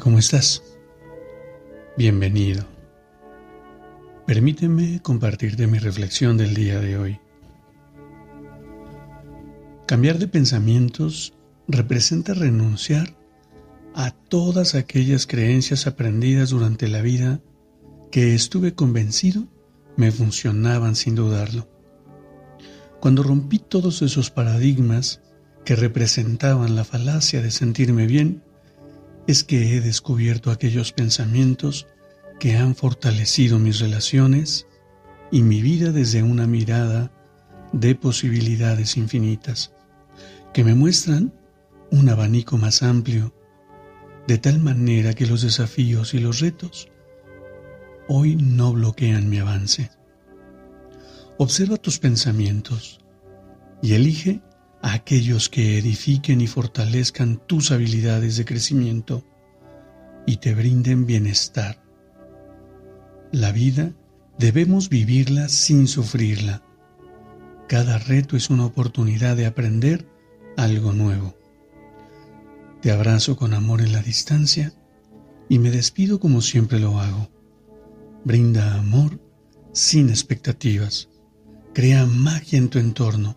¿Cómo estás? Bienvenido. Permíteme compartirte mi reflexión del día de hoy. Cambiar de pensamientos representa renunciar a todas aquellas creencias aprendidas durante la vida que estuve convencido me funcionaban sin dudarlo. Cuando rompí todos esos paradigmas que representaban la falacia de sentirme bien, es que he descubierto aquellos pensamientos que han fortalecido mis relaciones y mi vida desde una mirada de posibilidades infinitas, que me muestran un abanico más amplio, de tal manera que los desafíos y los retos hoy no bloquean mi avance. Observa tus pensamientos y elige a aquellos que edifiquen y fortalezcan tus habilidades de crecimiento y te brinden bienestar. La vida debemos vivirla sin sufrirla. Cada reto es una oportunidad de aprender algo nuevo. Te abrazo con amor en la distancia y me despido como siempre lo hago. Brinda amor sin expectativas. Crea magia en tu entorno